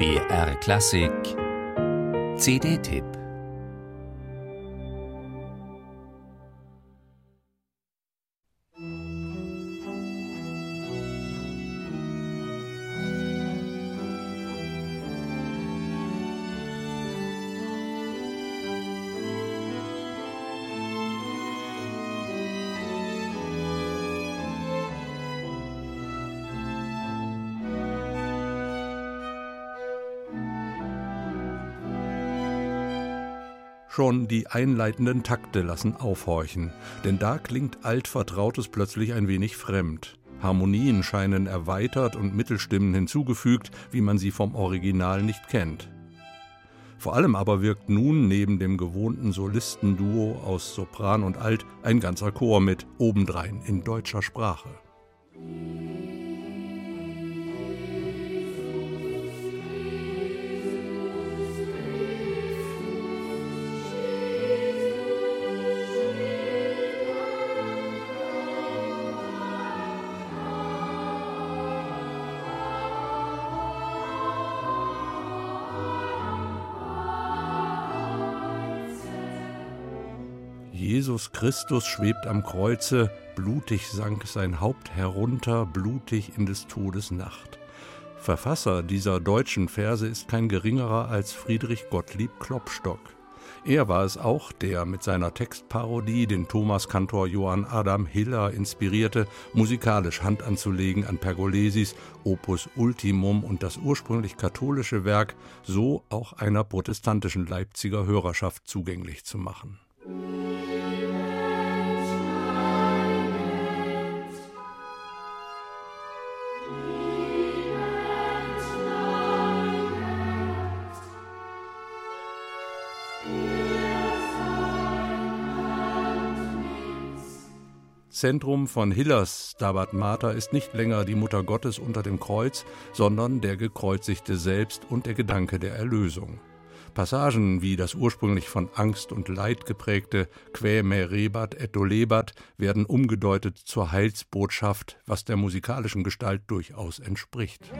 BR Klassik. CD-Tipp Schon die einleitenden Takte lassen aufhorchen, denn da klingt altvertrautes plötzlich ein wenig fremd. Harmonien scheinen erweitert und Mittelstimmen hinzugefügt, wie man sie vom Original nicht kennt. Vor allem aber wirkt nun neben dem gewohnten Solistenduo aus Sopran und Alt ein ganzer Chor mit, obendrein in deutscher Sprache. Jesus Christus schwebt am Kreuze, blutig sank sein Haupt herunter, blutig in des Todes Nacht. Verfasser dieser deutschen Verse ist kein geringerer als Friedrich Gottlieb Klopstock. Er war es auch, der mit seiner Textparodie den Thomaskantor Johann Adam Hiller inspirierte, musikalisch Hand anzulegen an Pergolesis Opus Ultimum und das ursprünglich katholische Werk so auch einer protestantischen Leipziger Hörerschaft zugänglich zu machen. Zentrum von Hillers Stabat Mater ist nicht länger die Mutter Gottes unter dem Kreuz, sondern der Gekreuzigte selbst und der Gedanke der Erlösung. Passagen wie das ursprünglich von Angst und Leid geprägte Quae me rebat et dolebat werden umgedeutet zur Heilsbotschaft, was der musikalischen Gestalt durchaus entspricht.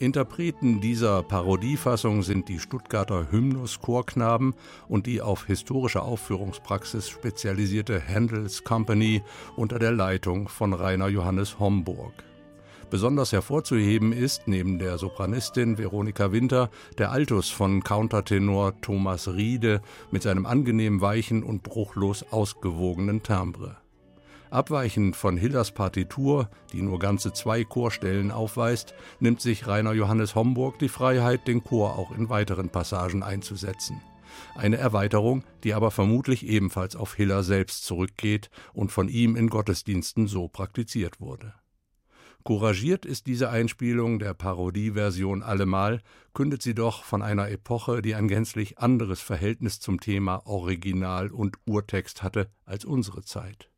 Interpreten dieser Parodiefassung sind die Stuttgarter Hymnus-Chorknaben und die auf historische Aufführungspraxis spezialisierte Handels Company unter der Leitung von Rainer Johannes Homburg. Besonders hervorzuheben ist neben der Sopranistin Veronika Winter der Altus von Countertenor Thomas Riede mit seinem angenehm weichen und bruchlos ausgewogenen Timbre. Abweichend von Hillers Partitur, die nur ganze zwei Chorstellen aufweist, nimmt sich Rainer Johannes Homburg die Freiheit, den Chor auch in weiteren Passagen einzusetzen. Eine Erweiterung, die aber vermutlich ebenfalls auf Hiller selbst zurückgeht und von ihm in Gottesdiensten so praktiziert wurde. Couragiert ist diese Einspielung der Parodieversion allemal, kündet sie doch von einer Epoche, die ein gänzlich anderes Verhältnis zum Thema Original und Urtext hatte als unsere Zeit.